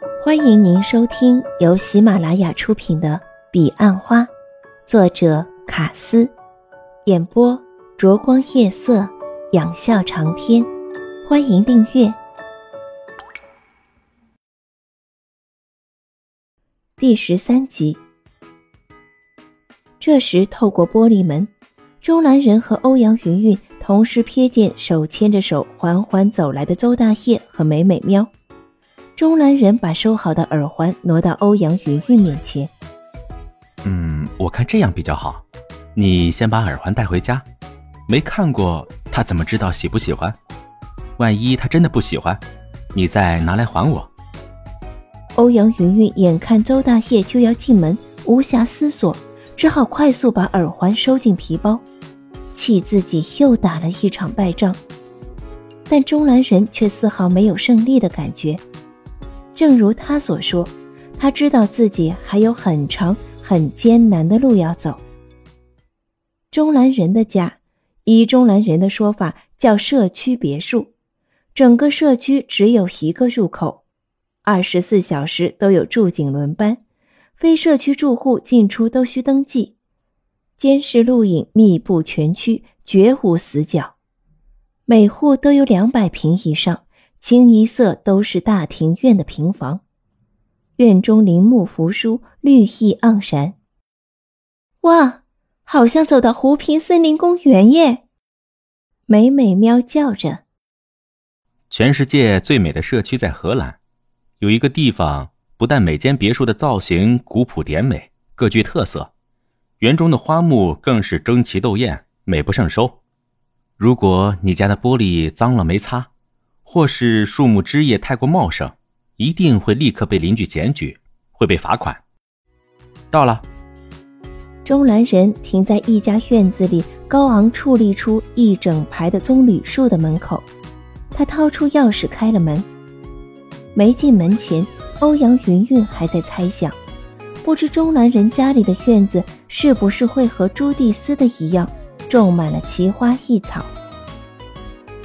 欢迎您收听由喜马拉雅出品的《彼岸花》，作者卡斯，演播灼光夜色，仰笑长天。欢迎订阅。第十三集。这时，透过玻璃门，周兰人和欧阳云云同时瞥见手牵着手缓缓走来的邹大业和美美喵。钟兰人把收好的耳环挪到欧阳云云面前。嗯，我看这样比较好。你先把耳环带回家，没看过他怎么知道喜不喜欢？万一他真的不喜欢，你再拿来还我。欧阳云云眼看周大业就要进门，无暇思索，只好快速把耳环收进皮包，气自己又打了一场败仗。但中南人却丝毫没有胜利的感觉。正如他所说，他知道自己还有很长、很艰难的路要走。钟兰人的家，以钟兰人的说法叫社区别墅，整个社区只有一个入口，二十四小时都有驻警轮班，非社区住户进出都需登记，监视录影密布全区，绝无死角，每户都有两百平以上。清一色都是大庭院的平房，院中林木扶疏，绿意盎然。哇，好像走到湖平森林公园耶！美美喵叫着。全世界最美的社区在荷兰，有一个地方不但每间别墅的造型古朴典美，各具特色，园中的花木更是争奇斗艳，美不胜收。如果你家的玻璃脏了没擦，或是树木枝叶太过茂盛，一定会立刻被邻居检举，会被罚款。到了，钟兰人停在一家院子里高昂矗立出一整排的棕榈树的门口，他掏出钥匙开了门。没进门前，欧阳云云还在猜想，不知钟兰人家里的院子是不是会和朱蒂斯的一样，种满了奇花异草。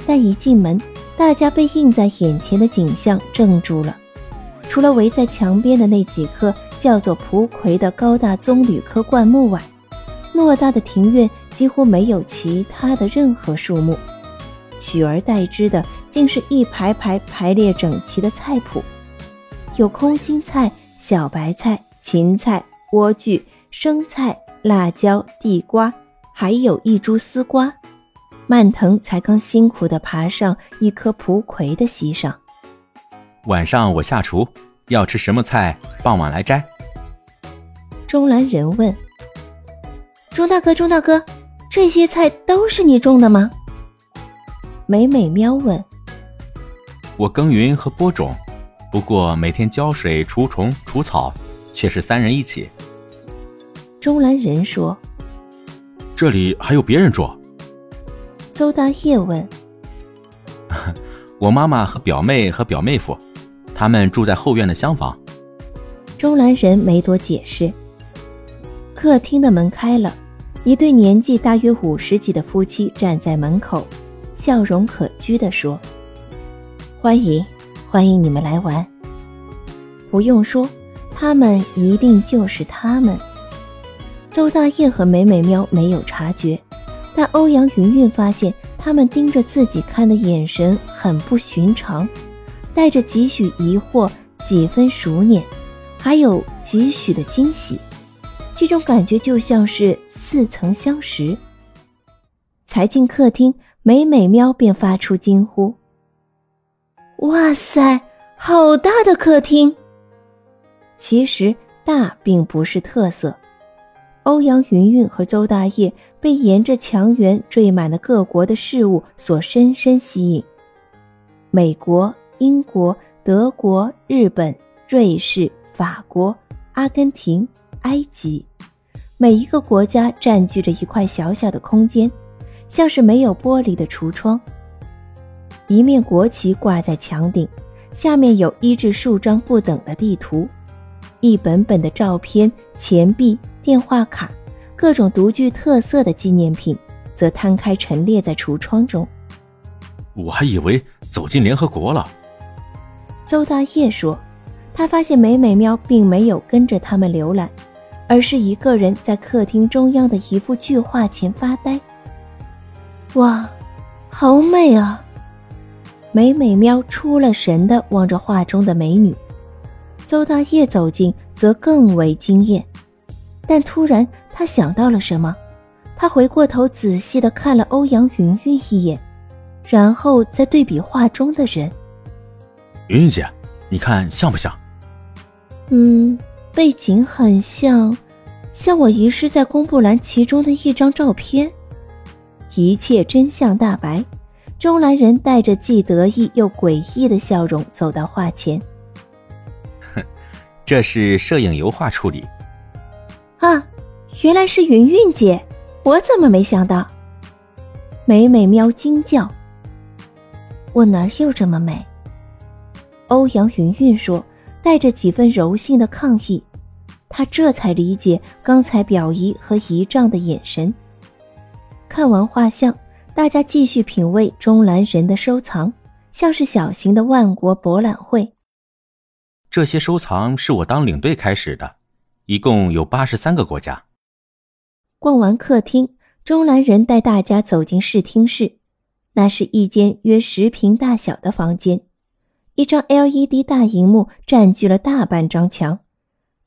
但一进门，大家被映在眼前的景象怔住了，除了围在墙边的那几棵叫做蒲葵的高大棕榈科灌木外，偌大的庭院几乎没有其他的任何树木，取而代之的竟是一排排排列整齐的菜谱，有空心菜、小白菜、芹菜、莴苣、生菜、辣椒、地瓜，还有一株丝瓜。蔓藤才刚辛苦地爬上一棵蒲葵的膝上。晚上我下厨，要吃什么菜，傍晚来摘。钟兰人问：“钟大哥，钟大哥，这些菜都是你种的吗？”美美喵问：“我耕耘和播种，不过每天浇水、除虫、除草，却是三人一起。”钟兰人说：“这里还有别人住。”邹大业问：“ 我妈妈和表妹和表妹夫，他们住在后院的厢房。”钟兰人没多解释。客厅的门开了，一对年纪大约五十几的夫妻站在门口，笑容可掬地说：“欢迎，欢迎你们来玩。”不用说，他们一定就是他们。邹大业和美美喵没有察觉。但欧阳云云发现，他们盯着自己看的眼神很不寻常，带着几许疑惑、几分熟稔，还有几许的惊喜。这种感觉就像是似曾相识。才进客厅，美美喵便发出惊呼：“哇塞，好大的客厅！”其实大并不是特色。欧阳云云和邹大业被沿着墙垣缀满的各国的事物所深深吸引。美国、英国、德国、日本、瑞士、法国、阿根廷、埃及，每一个国家占据着一块小小的空间，像是没有玻璃的橱窗。一面国旗挂在墙顶，下面有一至数张不等的地图，一本本的照片、钱币。电话卡，各种独具特色的纪念品，则摊开陈列在橱窗中。我还以为走进联合国了。邹大业说：“他发现美美喵并没有跟着他们浏览，而是一个人在客厅中央的一幅巨画前发呆。哇，好美啊！美美喵出了神的望着画中的美女。邹大业走近，则更为惊艳。但突然，他想到了什么，他回过头仔细的看了欧阳云云一眼，然后再对比画中的人。云云姐，你看像不像？嗯，背景很像，像我遗失在公布栏其中的一张照片。一切真相大白，钟兰人带着既得意又诡异的笑容走到画前。哼，这是摄影油画处理。啊，原来是云云姐，我怎么没想到？美美喵惊叫：“我哪有这么美？”欧阳云云说。带着几分柔性的抗议，他这才理解刚才表姨和姨丈的眼神。看完画像，大家继续品味中兰人的收藏，像是小型的万国博览会。这些收藏是我当领队开始的，一共有八十三个国家。逛完客厅，中兰人带大家走进视听室，那是一间约十平大小的房间。一张 LED 大荧幕占据了大半张墙，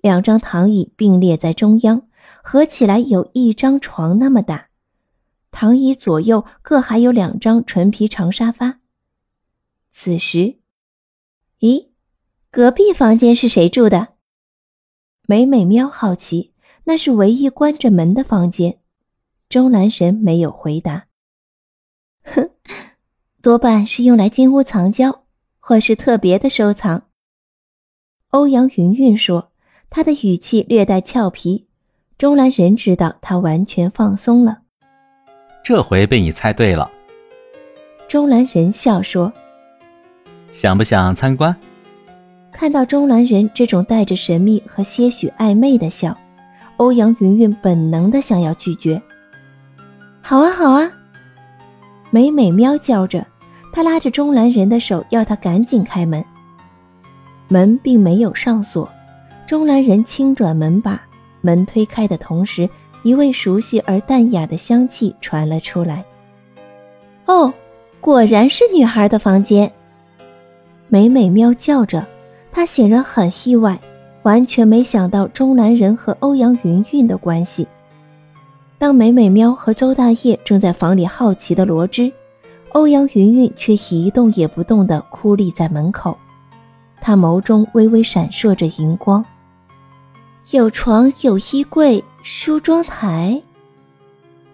两张躺椅并列在中央，合起来有一张床那么大。躺椅左右各还有两张纯皮长沙发。此时，咦，隔壁房间是谁住的？美美喵好奇，那是唯一关着门的房间。钟兰神没有回答。哼，多半是用来金屋藏娇。或是特别的收藏，欧阳云云说，他的语气略带俏皮。钟兰人知道他完全放松了。这回被你猜对了。钟兰人笑说：“想不想参观？”看到钟兰人这种带着神秘和些许暧昧的笑，欧阳云云本能的想要拒绝。好啊，好啊，美美喵叫着。他拉着钟兰人的手，要他赶紧开门。门并没有上锁，钟兰人轻转门把，门推开的同时，一位熟悉而淡雅的香气传了出来。哦，果然是女孩的房间。美美喵叫着，她显然很意外，完全没想到钟南人和欧阳云云的关系。当美美喵和周大业正在房里好奇的罗织。欧阳云云却一动也不动地哭立在门口，她眸中微微闪烁着荧光。有床，有衣柜，梳妆台。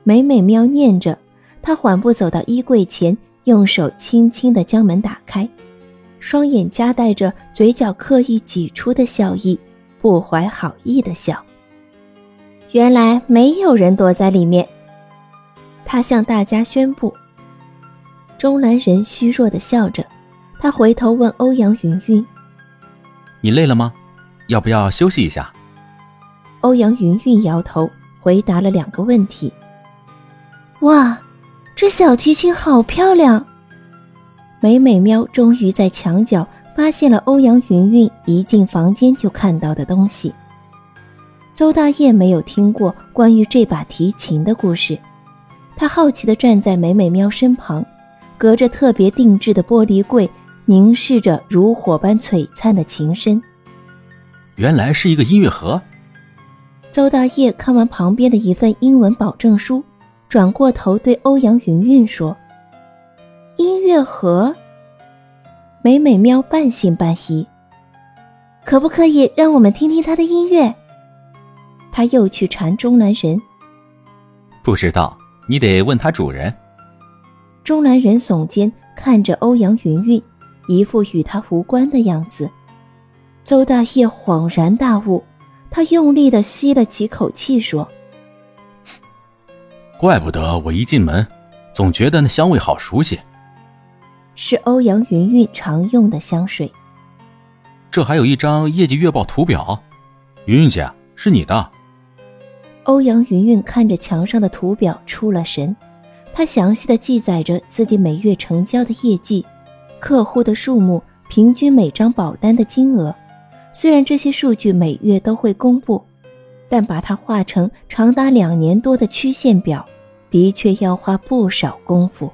美美喵念着，她缓步走到衣柜前，用手轻轻地将门打开，双眼夹带着嘴角刻意挤出的笑意，不怀好意的笑。原来没有人躲在里面，他向大家宣布。钟兰人虚弱的笑着，他回头问欧阳云云：“你累了吗？要不要休息一下？”欧阳云云摇头，回答了两个问题。哇，这小提琴好漂亮！美美喵终于在墙角发现了欧阳云云一进房间就看到的东西。邹大业没有听过关于这把提琴的故事，他好奇地站在美美喵身旁。隔着特别定制的玻璃柜，凝视着如火般璀璨的琴身。原来是一个音乐盒。邹大业看完旁边的一份英文保证书，转过头对欧阳云云说：“音乐盒。”美美喵半信半疑：“可不可以让我们听听他的音乐？”他又去缠钟南人：“不知道，你得问他主人。”钟南人耸肩看着欧阳云云，一副与他无关的样子。邹大业恍然大悟，他用力的吸了几口气，说：“怪不得我一进门，总觉得那香味好熟悉。是欧阳云云常用的香水。这还有一张业绩月报图表，云云姐，是你的。”欧阳云云看着墙上的图表，出了神。她详细的记载着自己每月成交的业绩、客户的数目、平均每张保单的金额，虽然这些数据每月都会公布，但把它画成长达两年多的曲线表，的确要花不少功夫。